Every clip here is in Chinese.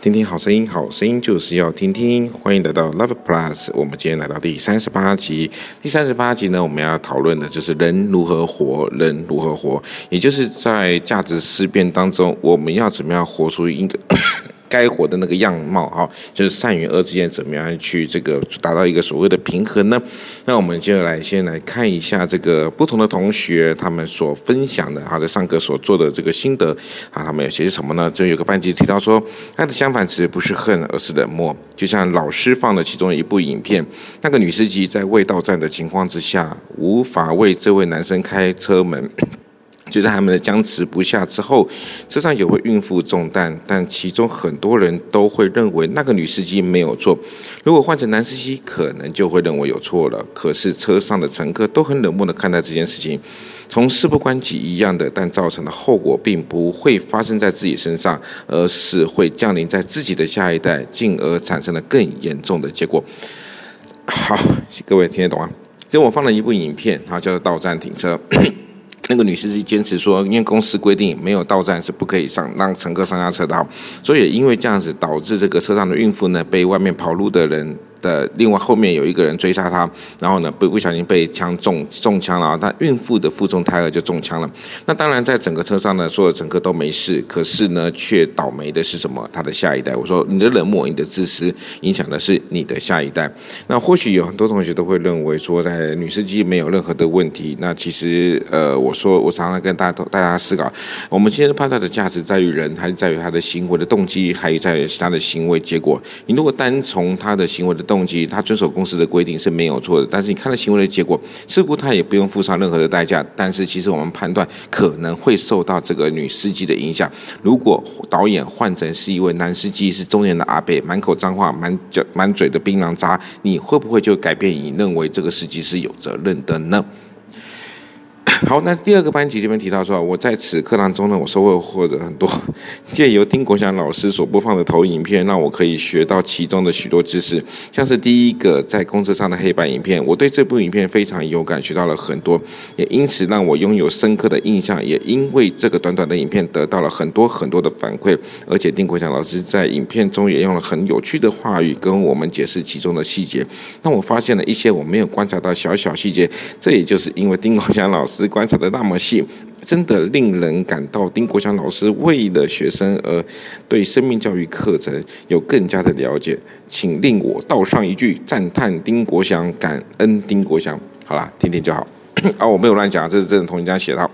听听好声音，好声音就是要听听。欢迎来到 Love Plus，我们今天来到第三十八集。第三十八集呢，我们要讨论的就是人如何活，人如何活，也就是在价值思辨当中，我们要怎么样活出一个。该活的那个样貌哈，就是善与恶之间怎么样去这个达到一个所谓的平衡呢？那我们接下来先来看一下这个不同的同学他们所分享的，他在上课所做的这个心得啊，他们有些什么呢？就有个班级提到说，他的相反词不是恨，而是冷漠。就像老师放的其中一部影片，那个女司机在未到站的情况之下，无法为这位男生开车门。就在他们的僵持不下之后，车上有位孕妇中弹，但其中很多人都会认为那个女司机没有错。如果换成男司机，可能就会认为有错了。可是车上的乘客都很冷漠地看待这件事情，从事不关己一样的，但造成的后果并不会发生在自己身上，而是会降临在自己的下一代，进而产生了更严重的结果。好，各位听得懂吗？今天我放了一部影片，它叫做“到站停车 ”。那个女司机坚持说，因为公司规定没有到站是不可以上让乘客上下车的，所以也因为这样子导致这个车上的孕妇呢被外面跑路的人。的另外后面有一个人追杀他，然后呢不不小心被枪中中枪了，但孕妇的腹中胎儿就中枪了。那当然在整个车上呢，所有乘客都没事，可是呢却倒霉的是什么？他的下一代。我说你的冷漠，你的自私，影响的是你的下一代。那或许有很多同学都会认为说，在女司机没有任何的问题。那其实呃，我说我常常跟大家大家思考，我们今天判断的价值在于人，还是在于他的行为的动机，还是在于他的行为结果？你如果单从他的行为的动机，他遵守公司的规定是没有错的，但是你看了行为的结果，似乎他也不用付上任何的代价。但是其实我们判断可能会受到这个女司机的影响。如果导演换成是一位男司机，是中年的阿伯，满口脏话，满嘴满嘴的槟榔渣，你会不会就改变你认为这个司机是有责任的呢？好，那第二个班级这边提到说，我在此课堂中呢，我收获获得很多，借由丁国祥老师所播放的投影片，让我可以学到其中的许多知识。像是第一个在公车上的黑白影片，我对这部影片非常有感，学到了很多，也因此让我拥有深刻的印象。也因为这个短短的影片得到了很多很多的反馈，而且丁国祥老师在影片中也用了很有趣的话语跟我们解释其中的细节，让我发现了一些我没有观察到小小细节。这也就是因为丁国祥老师。观察的那么细，真的令人感到丁国祥老师为了学生而对生命教育课程有更加的了解，请令我道上一句赞叹丁国祥，感恩丁国祥。好啦，听听就好。啊，我没有乱讲，这是真的同学家写的。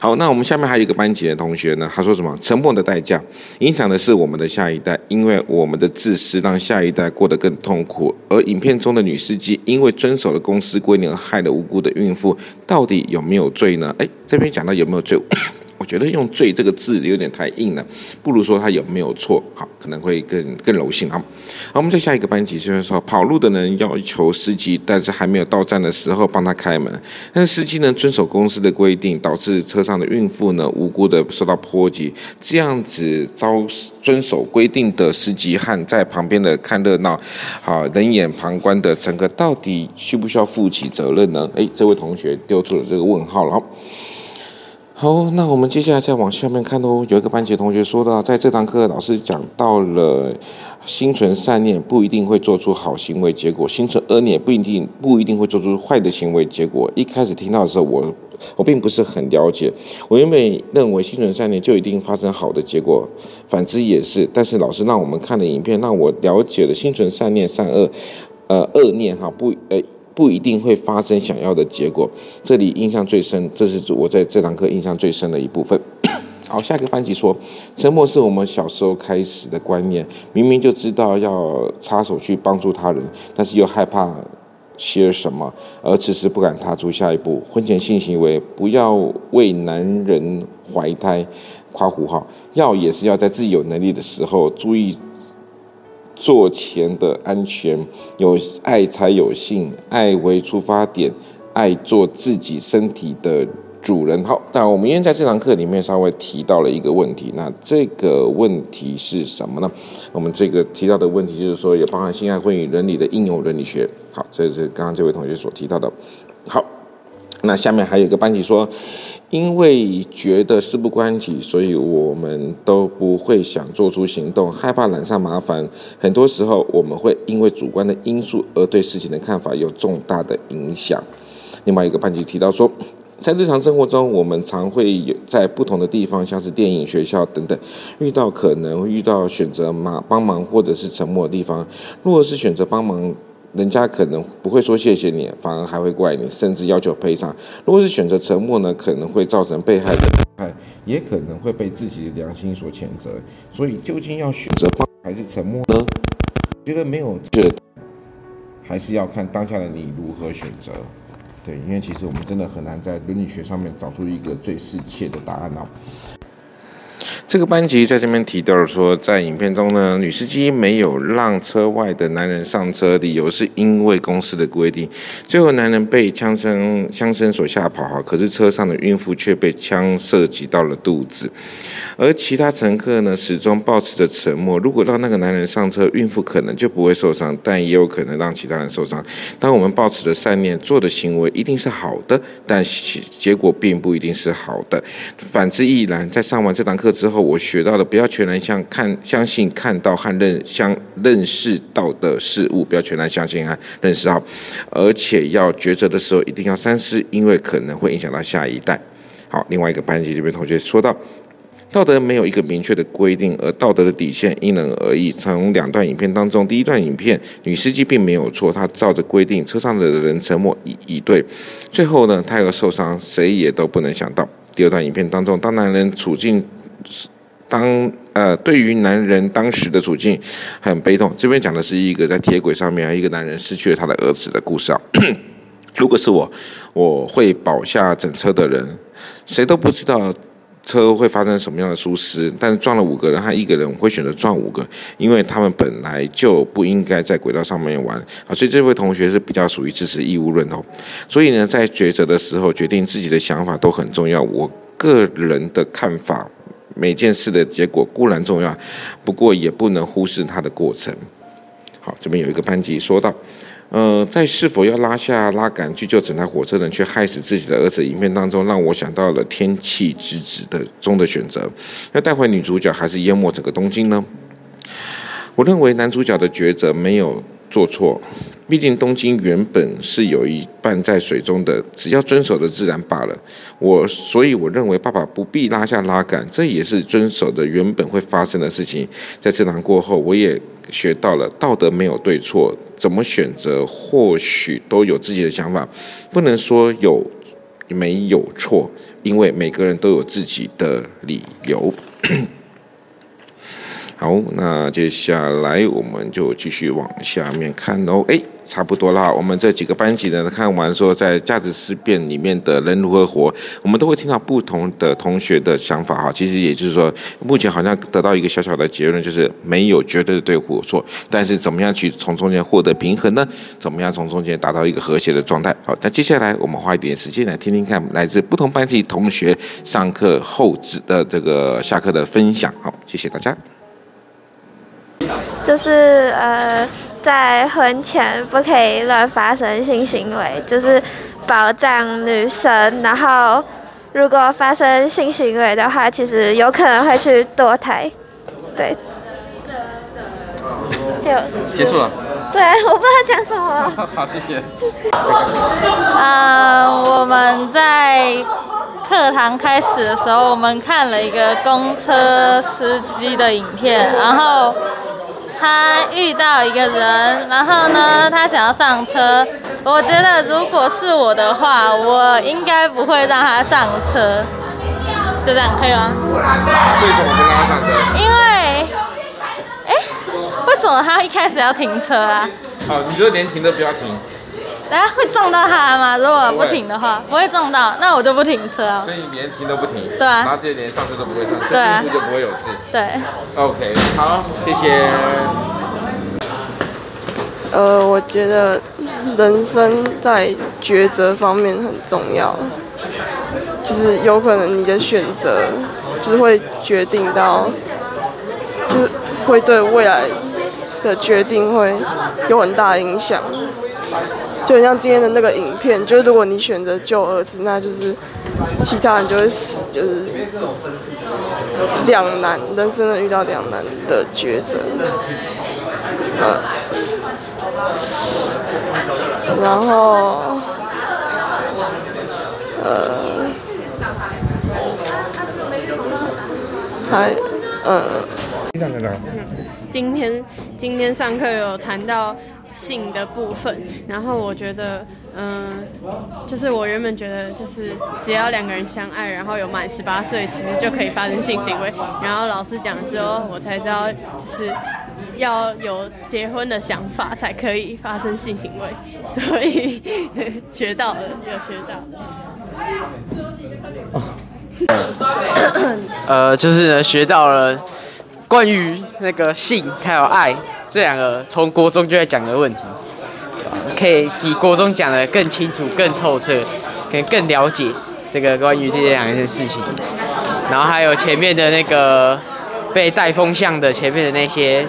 好，那我们下面还有一个班级的同学呢，他说什么？沉默的代价影响的是我们的下一代，因为我们的自私让下一代过得更痛苦。而影片中的女司机因为遵守了公司规定而害了无辜的孕妇，到底有没有罪呢？哎，这边讲到有没有罪？我觉得用“罪”这个字有点太硬了，不如说他有没有错，好，可能会更更柔性。好，好，我们再下一个班级，就是说跑路的人要求司机，但是还没有到站的时候帮他开门，但是司机呢遵守公司的规定，导致车上的孕妇呢无辜的受到波及，这样子遭遵守规定的司机和在旁边的看热闹，好，冷眼旁观的乘客，到底需不需要负起责任呢？诶，这位同学丢出了这个问号了。好，那我们接下来再往下面看哦。有一个班级同学说到，在这堂课老师讲到了心存善念不一定会做出好行为结果，心存恶念不一定不一定会做出坏的行为结果。一开始听到的时候，我我并不是很了解。我原本认为心存善念就一定发生好的结果，反之也是。但是老师让我们看的影片，让我了解了心存善念善恶，呃，恶念哈不呃。不一定会发生想要的结果。这里印象最深，这是我在这堂课印象最深的一部分。好，下一个班级说，沉默是我们小时候开始的观念。明明就知道要插手去帮助他人，但是又害怕些什么，而迟迟不敢踏出下一步。婚前性行为不要为男人怀胎夸胡号，要也是要在自己有能力的时候注意做钱的安全。有爱才有性，爱为出发点，爱做自己身体的主人。好，但我们今天在这堂课里面稍微提到了一个问题，那这个问题是什么呢？我们这个提到的问题就是说，也包含性爱婚姻伦理的应用伦理学。好，这是刚刚这位同学所提到的。好，那下面还有一个班级说，因为觉得事不关己，所以我们都不会想做出行动，害怕揽上麻烦。很多时候，我们会因为主观的因素而对事情的看法有重大的影响。另外一个班级提到说，在日常生活中，我们常会有在不同的地方，像是电影、学校等等，遇到可能遇到选择嘛帮忙或者是沉默的地方。如果是选择帮忙，人家可能不会说谢谢你，反而还会怪你，甚至要求赔偿。如果是选择沉默呢，可能会造成被害人害，也可能会被自己的良心所谴责。所以，究竟要选择帮还是沉默呢？觉得没有这，还是要看当下的你如何选择。对，因为其实我们真的很难在伦理学上面找出一个最适切的答案哦。这个班级在这边提到了说，在影片中呢，女司机没有让车外的男人上车，理由是因为公司的规定。最后，男人被枪声枪声所吓跑，哈，可是车上的孕妇却被枪射击到了肚子。而其他乘客呢，始终保持着沉默。如果让那个男人上车，孕妇可能就不会受伤，但也有可能让其他人受伤。当我们保持着善念，做的行为一定是好的，但结果并不一定是好的。反之亦然。在上完这堂课之后，我学到了不要全然相看相信看到和认相认识到的事物，不要全然相信和认识到，而且要抉择的时候一定要三思，因为可能会影响到下一代。好，另外一个班级这边同学说到，道德没有一个明确的规定，而道德的底线因人而异。从两段影片当中，第一段影片女司机并没有错，她照着规定，车上的人沉默以以对，最后呢，她有受伤，谁也都不能想到。第二段影片当中，当男人处境。当呃，对于男人当时的处境很悲痛。这边讲的是一个在铁轨上面，一个男人失去了他的儿子的故事啊。如果是我，我会保下整车的人，谁都不知道车会发生什么样的疏失。但是撞了五个人，还一个人，我会选择撞五个，因为他们本来就不应该在轨道上面玩啊。所以这位同学是比较属于支持义务论哦。所以呢，在抉择的时候，决定自己的想法都很重要。我个人的看法。每件事的结果固然重要，不过也不能忽视它的过程。好，这边有一个班级说到，呃，在是否要拉下拉杆去救整台火车人，却害死自己的儿子，影片当中让我想到了《天气之子》的中的选择，要带回女主角还是淹没整个东京呢？我认为男主角的抉择没有做错。毕竟东京原本是有一半在水中的，只要遵守的自然罢了。我所以我认为爸爸不必拉下拉杆，这也是遵守的原本会发生的事情。在这堂过后，我也学到了道德没有对错，怎么选择或许都有自己的想法，不能说有没有错，因为每个人都有自己的理由。好，那接下来我们就继续往下面看哦。哎，差不多啦。我们这几个班级呢，看完说在价值思辨里面的人如何活，我们都会听到不同的同学的想法哈。其实也就是说，目前好像得到一个小小的结论，就是没有绝对的对或错，但是怎么样去从中间获得平衡呢？怎么样从中间达到一个和谐的状态？好，那接下来我们花一点时间来听听看来自不同班级同学上课后的这个下课的分享。好，谢谢大家。就是呃，在婚前不可以乱发生性行为，就是保障女生。然后，如果发生性行为的话，其实有可能会去堕胎。对。有结束了。对，我不知道讲什么。好，谢谢。呃，我们在课堂开始的时候，我们看了一个公车司机的影片，然后。他遇到一个人，然后呢，他想要上车。我觉得如果是我的话，我应该不会让他上车。就这样，可以吗？为什么不让他上车？因为，哎，为什么他一开始要停车啊？好，你就连停都不要停。等下会撞到他吗？如果不停的话，不会撞到，那我就不停车啊。所以连停都不停。对啊。然后这连上车都不会上，对啊。孕妇就不会有事。对。OK，好，谢谢。呃，我觉得人生在抉择方面很重要，就是有可能你的选择就是会决定到，就是会对未来的决定会有很大影响。就很像今天的那个影片，就是如果你选择救儿子，那就是其他人就会死，就是两难，人生的遇到两难的抉择。呃，然后，呃，还，呃，今天今天上课有谈到。性的部分，然后我觉得，嗯，就是我原本觉得，就是只要两个人相爱，然后有满十八岁，其实就可以发生性行为。然后老师讲之后，我才知道，就是要有结婚的想法才可以发生性行为。所以 学到了，有学到。呃，就是呢，学到了关于那个性还有爱。这两个从国中就在讲的问题，可以比国中讲的更清楚、更透彻，可以更了解这个关于这两件事情。然后还有前面的那个被带风向的前面的那些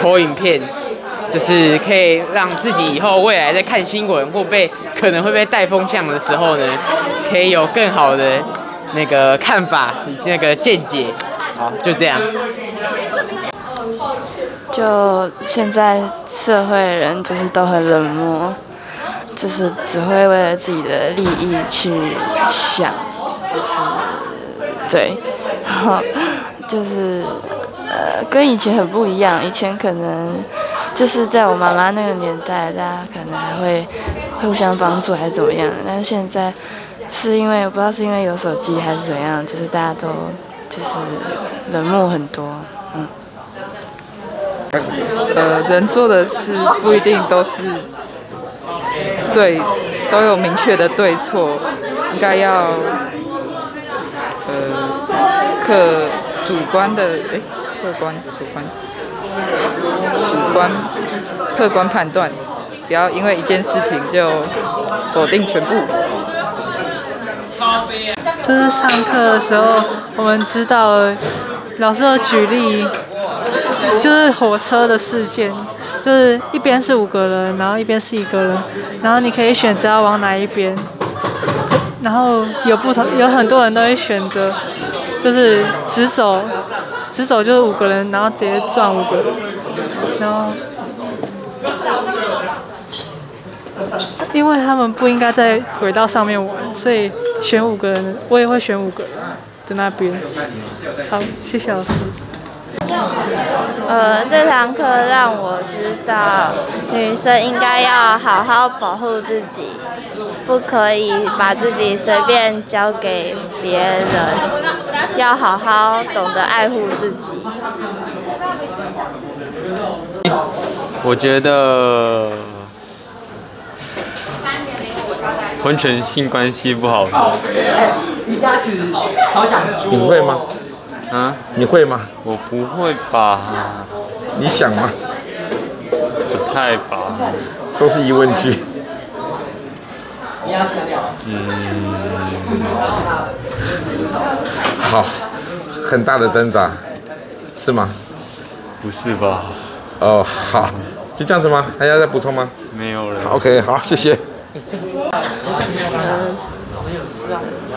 投影片，就是可以让自己以后未来在看新闻或被可能会被带风向的时候呢，可以有更好的那个看法、那个见解。好，就这样。就现在社会人就是都很冷漠，就是只会为了自己的利益去想，就是对，然 后就是呃跟以前很不一样，以前可能就是在我妈妈那个年代，大家可能还会互相帮助还是怎么样，但是现在是因为我不知道是因为有手机还是怎样，就是大家都就是冷漠很多。呃，人做的事不一定都是对，都有明确的对错，应该要呃客主观的哎，客观主观主观客观判断，不要因为一件事情就否定全部。这是上课的时候，我们知道老师的举例。就是火车的事件，就是一边是五个人，然后一边是一个人，然后你可以选择要往哪一边，然后有不同，有很多人都会选择，就是直走，直走就是五个人，然后直接撞五个人，然后，因为他们不应该在轨道上面玩，所以选五个人，我也会选五个人的那边。好，谢谢老师。呃，这堂课让我知道，女生应该要好好保护自己，不可以把自己随便交给别人，要好好懂得爱护自己。我觉得婚前性关系不好。你会吗？啊，你会吗？我不会吧？你想吗？不太吧。都是疑问句。嗯。好，很大的挣扎，是吗？不是吧？哦，好，就这样子吗？还要再补充吗？没有了。OK，好，谢谢。嗯，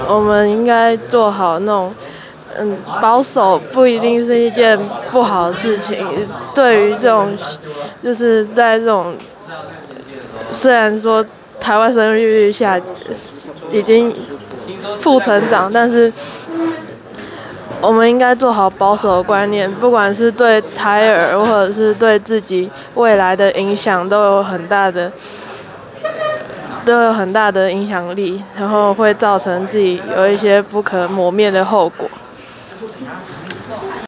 我们应该做好那种。嗯，保守不一定是一件不好的事情。对于这种，就是在这种，虽然说台湾生育率下已经负成长，但是我们应该做好保守的观念，不管是对胎儿或者是对自己未来的影响，都有很大的，都有很大的影响力，然后会造成自己有一些不可磨灭的后果。